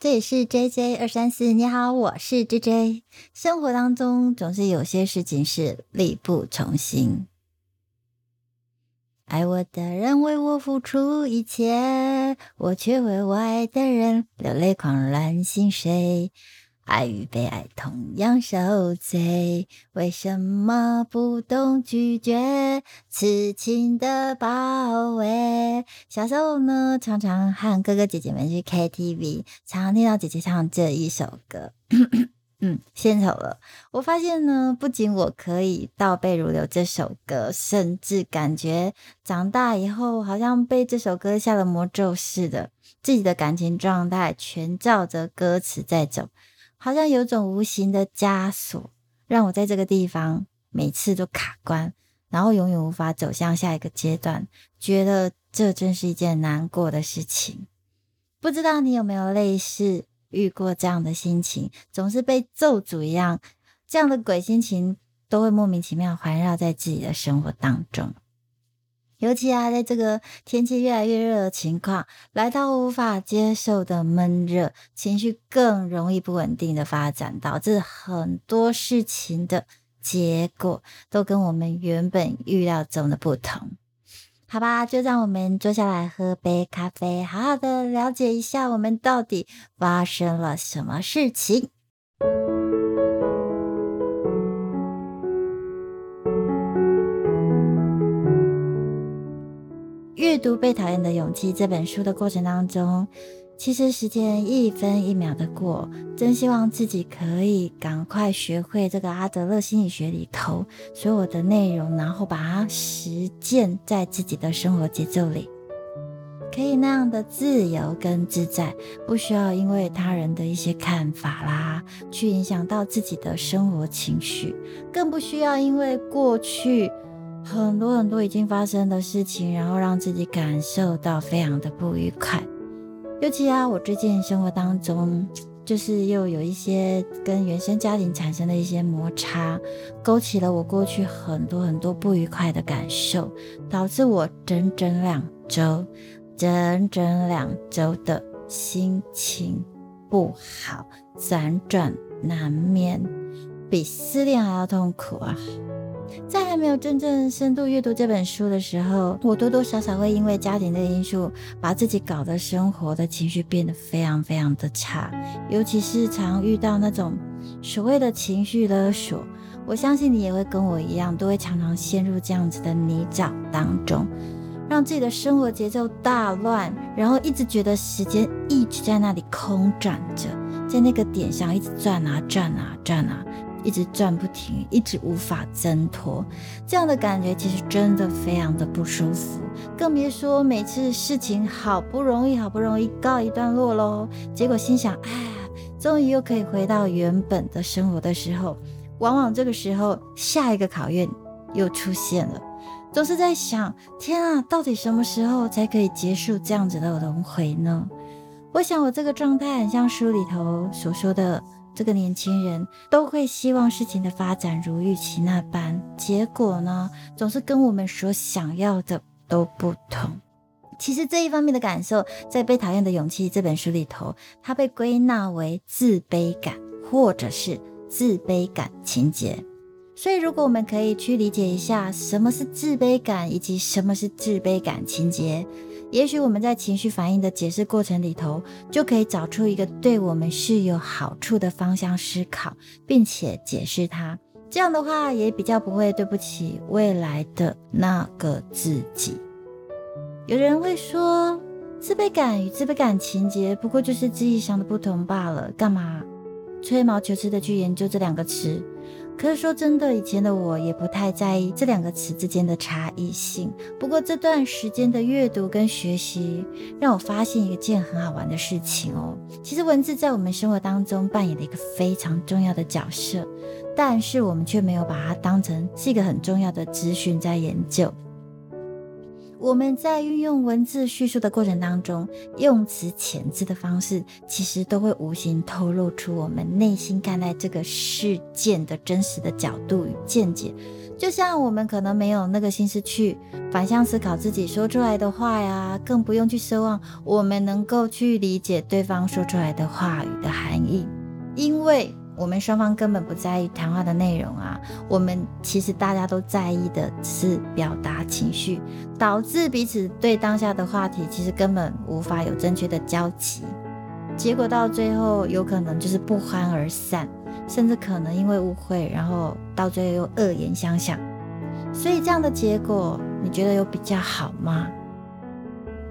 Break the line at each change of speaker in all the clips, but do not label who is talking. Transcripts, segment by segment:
这里是 J J 二三四，你好，我是 J J。生活当中总是有些事情是力不从心，爱我的人为我付出一切，我却为我爱的人流泪狂乱心碎。爱与被爱同样受罪，为什么不懂拒绝痴情的包围？小时候呢，常常和哥哥姐姐们去 KTV，常常听到姐姐唱这一首歌。嗯，献丑了。我发现呢，不仅我可以倒背如流这首歌，甚至感觉长大以后好像被这首歌下了魔咒似的，自己的感情状态全照着歌词在走。好像有种无形的枷锁，让我在这个地方每次都卡关，然后永远无法走向下一个阶段。觉得这真是一件难过的事情。不知道你有没有类似遇过这样的心情，总是被咒诅一样，这样的鬼心情都会莫名其妙环绕在自己的生活当中。尤其啊，在这个天气越来越热的情况，来到无法接受的闷热，情绪更容易不稳定的发展，导致很多事情的结果都跟我们原本预料中的不同。好吧，就让我们坐下来喝杯咖啡，好好的了解一下我们到底发生了什么事情。阅读《被讨厌的勇气》这本书的过程当中，其实时间一分一秒的过，真希望自己可以赶快学会这个阿德勒心理学里头所有的内容，然后把它实践在自己的生活节奏里，可以那样的自由跟自在，不需要因为他人的一些看法啦，去影响到自己的生活情绪，更不需要因为过去。很多很多已经发生的事情，然后让自己感受到非常的不愉快。尤其啊，我最近生活当中，就是又有一些跟原生家庭产生的一些摩擦，勾起了我过去很多很多不愉快的感受，导致我整整两周，整整两周的心情不好，辗转难眠，比失恋还要痛苦啊！在还没有真正深度阅读这本书的时候，我多多少少会因为家庭的因素，把自己搞得生活的情绪变得非常非常的差，尤其是常遇到那种所谓的情绪勒索。我相信你也会跟我一样，都会常常陷入这样子的泥沼当中，让自己的生活节奏大乱，然后一直觉得时间一直在那里空转着，在那个点上一直转啊转啊转啊。一直转不停，一直无法挣脱，这样的感觉其实真的非常的不舒服。更别说每次事情好不容易好不容易告一段落喽，结果心想，哎，终于又可以回到原本的生活的时候，往往这个时候下一个考验又出现了，总是在想，天啊，到底什么时候才可以结束这样子的轮回呢？我想我这个状态很像书里头所说的。这个年轻人都会希望事情的发展如预期那般，结果呢，总是跟我们所想要的都不同。其实这一方面的感受，在《被讨厌的勇气》这本书里头，它被归纳为自卑感，或者是自卑感情节。所以，如果我们可以去理解一下什么是自卑感，以及什么是自卑感情节。也许我们在情绪反应的解释过程里头，就可以找出一个对我们是有好处的方向思考，并且解释它。这样的话，也比较不会对不起未来的那个自己。有人会说，自卑感与自卑感情节不过就是字义上的不同罢了，干嘛吹毛求疵的去研究这两个词？可是说真的，以前的我也不太在意这两个词之间的差异性。不过这段时间的阅读跟学习，让我发现一件很好玩的事情哦。其实文字在我们生活当中扮演了一个非常重要的角色，但是我们却没有把它当成是一个很重要的资讯在研究。我们在运用文字叙述的过程当中，用词遣字的方式，其实都会无形透露出我们内心看待这个事件的真实的角度与见解。就像我们可能没有那个心思去反向思考自己说出来的话呀，更不用去奢望我们能够去理解对方说出来的话语的含义，因为。我们双方根本不在意谈话的内容啊，我们其实大家都在意的是表达情绪，导致彼此对当下的话题其实根本无法有正确的交集，结果到最后有可能就是不欢而散，甚至可能因为误会，然后到最后又恶言相向。所以这样的结果，你觉得有比较好吗？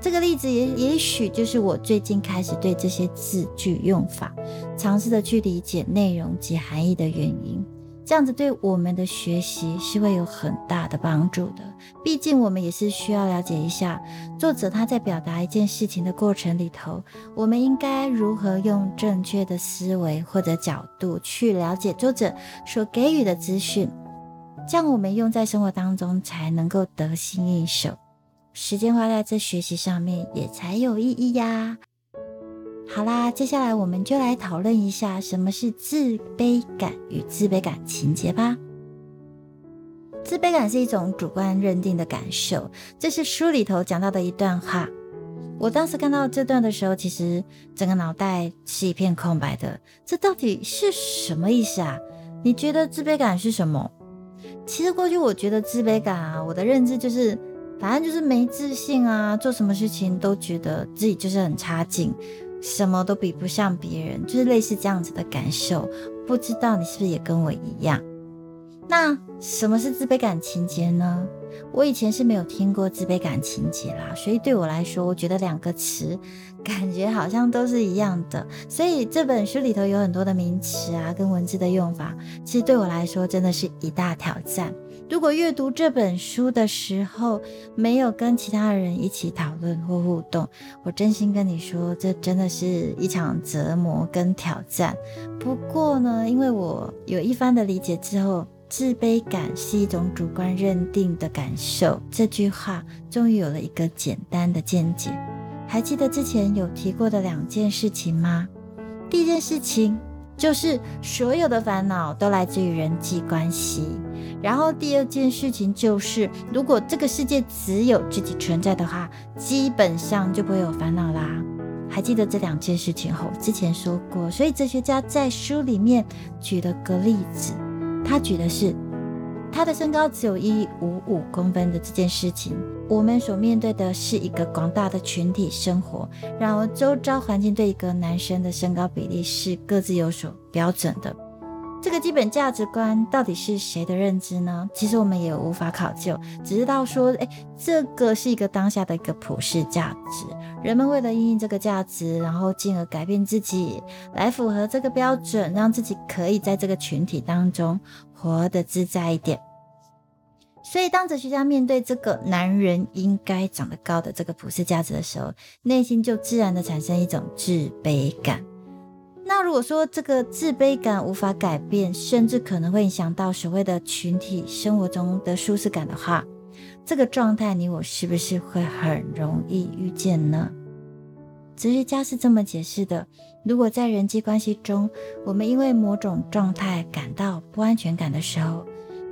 这个例子也也许就是我最近开始对这些字句用法，尝试的去理解内容及含义的原因。这样子对我们的学习是会有很大的帮助的。毕竟我们也是需要了解一下作者他在表达一件事情的过程里头，我们应该如何用正确的思维或者角度去了解作者所给予的资讯，这样我们用在生活当中才能够得心应手。时间花在这学习上面，也才有意义呀。好啦，接下来我们就来讨论一下什么是自卑感与自卑感情节吧。自卑感是一种主观认定的感受，这是书里头讲到的一段话。我当时看到这段的时候，其实整个脑袋是一片空白的。这到底是什么意思啊？你觉得自卑感是什么？其实过去我觉得自卑感啊，我的认知就是。反正就是没自信啊，做什么事情都觉得自己就是很差劲，什么都比不上别人，就是类似这样子的感受。不知道你是不是也跟我一样？那什么是自卑感情节呢？我以前是没有听过自卑感情节啦，所以对我来说，我觉得两个词感觉好像都是一样的。所以这本书里头有很多的名词啊，跟文字的用法，其实对我来说真的是一大挑战。如果阅读这本书的时候没有跟其他人一起讨论或互动，我真心跟你说，这真的是一场折磨跟挑战。不过呢，因为我有一番的理解之后，自卑感是一种主观认定的感受，这句话终于有了一个简单的见解。还记得之前有提过的两件事情吗？第一件事情。就是所有的烦恼都来自于人际关系，然后第二件事情就是，如果这个世界只有自己存在的话，基本上就不会有烦恼啦。还记得这两件事情后，之前说过，所以哲学家在书里面举了个例子，他举的是。他的身高只有一五五公分的这件事情，我们所面对的是一个广大的群体生活，然而周遭环境对一个男生的身高比例是各自有所标准的。这个基本价值观到底是谁的认知呢？其实我们也无法考究，只知道说，哎，这个是一个当下的一个普世价值。人们为了应应这个价值，然后进而改变自己，来符合这个标准，让自己可以在这个群体当中。活得自在一点。所以，当哲学家面对这个男人应该长得高的这个普世价值的时候，内心就自然的产生一种自卑感。那如果说这个自卑感无法改变，甚至可能会影响到所谓的群体生活中的舒适感的话，这个状态你我是不是会很容易遇见呢？哲学家是这么解释的：如果在人际关系中，我们因为某种状态感到不安全感的时候，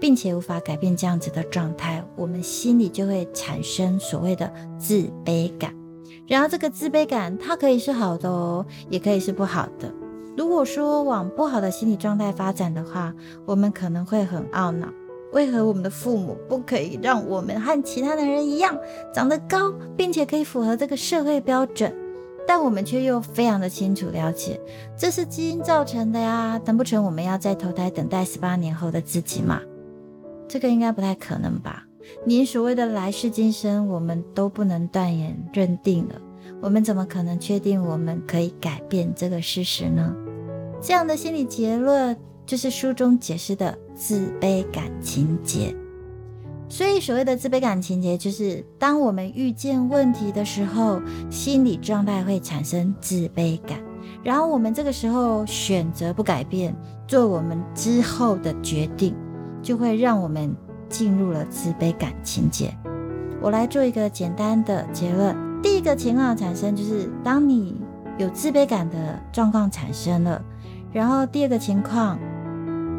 并且无法改变这样子的状态，我们心里就会产生所谓的自卑感。然而，这个自卑感它可以是好的哦，也可以是不好的。如果说往不好的心理状态发展的话，我们可能会很懊恼：为何我们的父母不可以让我们和其他的人一样长得高，并且可以符合这个社会标准？但我们却又非常的清楚了解，这是基因造成的呀，难不成我们要再投胎等待十八年后的自己吗？这个应该不太可能吧？您所谓的来世今生，我们都不能断言认定了，我们怎么可能确定我们可以改变这个事实呢？这样的心理结论，就是书中解释的自卑感情节。所以，所谓的自卑感情节，就是当我们遇见问题的时候，心理状态会产生自卑感，然后我们这个时候选择不改变，做我们之后的决定，就会让我们进入了自卑感情节。我来做一个简单的结论。第一个情况产生就是，当你有自卑感的状况产生了，然后第二个情况，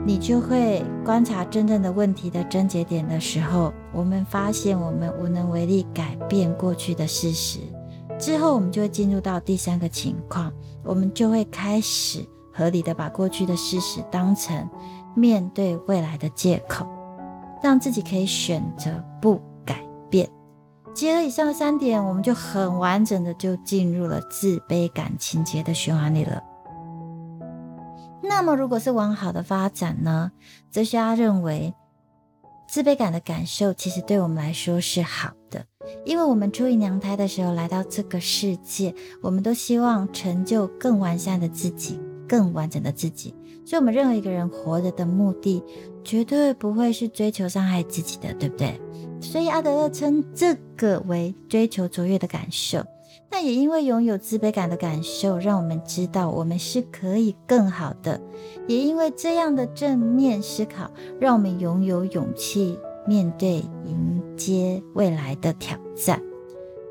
你就会观察真正的问题的症结点的时候，我们发现我们无能为力改变过去的事实。之后，我们就会进入到第三个情况，我们就会开始合理的把过去的事实当成面对未来的借口，让自己可以选择不改变。结合以上三点，我们就很完整的就进入了自卑感情节的循环里了。那么，如果是往好的发展呢？哲学家认为，自卑感的感受其实对我们来说是好的。因为我们出于娘胎的时候来到这个世界，我们都希望成就更完善的自己，更完整的自己。所以，我们任何一个人活着的目的，绝对不会是追求伤害自己的，对不对？所以，阿德勒称这个为追求卓越的感受。那也因为拥有自卑感的感受，让我们知道我们是可以更好的。也因为这样的正面思考，让我们拥有勇气。面对迎接未来的挑战，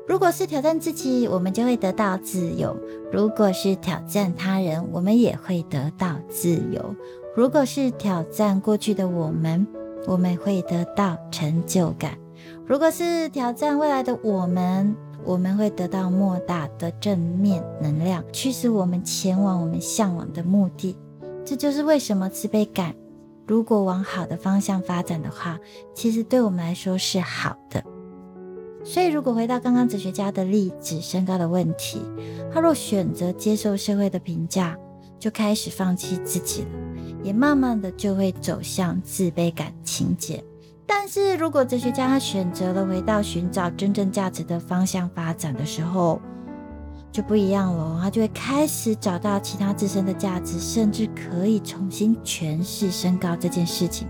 如果是挑战自己，我们就会得到自由；如果是挑战他人，我们也会得到自由；如果是挑战过去的我们，我们会得到成就感；如果是挑战未来的我们，我们会得到莫大的正面能量，驱使我们前往我们向往的目的。这就是为什么自卑感。如果往好的方向发展的话，其实对我们来说是好的。所以，如果回到刚刚哲学家的例子，身高的问题，他若选择接受社会的评价，就开始放弃自己了，也慢慢的就会走向自卑感情节。但是如果哲学家他选择了回到寻找真正价值的方向发展的时候，就不一样了，他就会开始找到其他自身的价值，甚至可以重新诠释身高这件事情，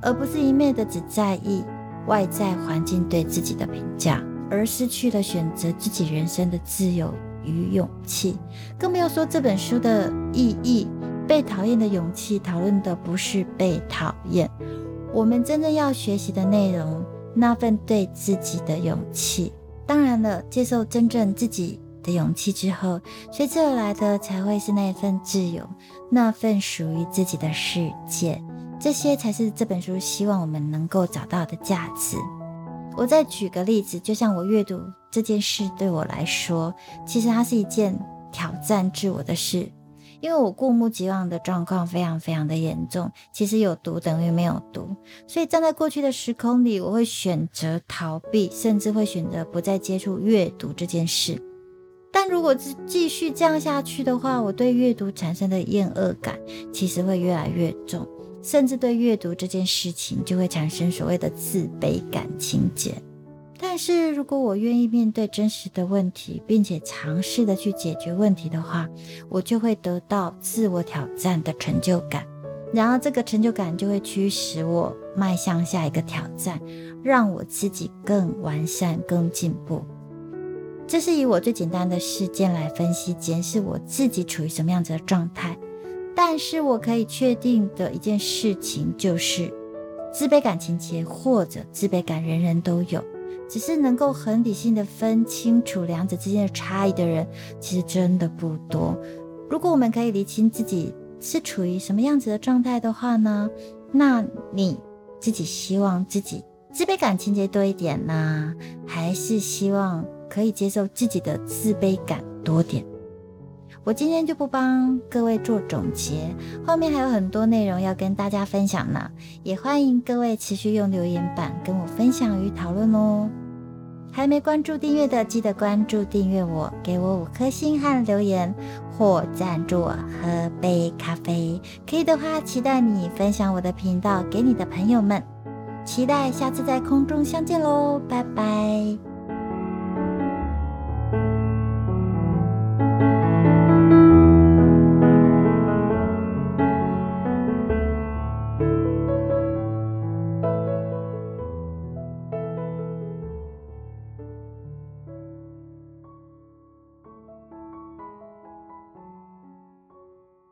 而不是一昧的只在意外在环境对自己的评价，而失去了选择自己人生的自由与勇气。更没有说这本书的意义。被讨厌的勇气讨论的不是被讨厌，我们真正要学习的内容，那份对自己的勇气。当然了，接受真正自己。的勇气之后，随之而来的才会是那份自由，那份属于自己的世界。这些才是这本书希望我们能够找到的价值。我再举个例子，就像我阅读这件事对我来说，其实它是一件挑战自我的事，因为我过目即忘的状况非常非常的严重。其实有读等于没有读，所以站在过去的时空里，我会选择逃避，甚至会选择不再接触阅读这件事。但如果是继续这样下去的话，我对阅读产生的厌恶感其实会越来越重，甚至对阅读这件事情就会产生所谓的自卑感情节。但是如果我愿意面对真实的问题，并且尝试的去解决问题的话，我就会得到自我挑战的成就感，然后这个成就感就会驱使我迈向下一个挑战，让我自己更完善、更进步。这是以我最简单的事件来分析检视我自己处于什么样子的状态，但是我可以确定的一件事情就是，自卑感情节或者自卑感人人都有，只是能够很理性的分清楚两者之间的差异的人，其实真的不多。如果我们可以理清自己是处于什么样子的状态的话呢，那你自己希望自己自卑感情节多一点呢，还是希望？可以接受自己的自卑感多点，我今天就不帮各位做总结，后面还有很多内容要跟大家分享呢，也欢迎各位持续用留言板跟我分享与讨论哦。还没关注订阅的，记得关注订阅我，给我五颗星和留言，或赞助我喝杯咖啡。可以的话，期待你分享我的频道给你的朋友们，期待下次在空中相见喽，拜拜。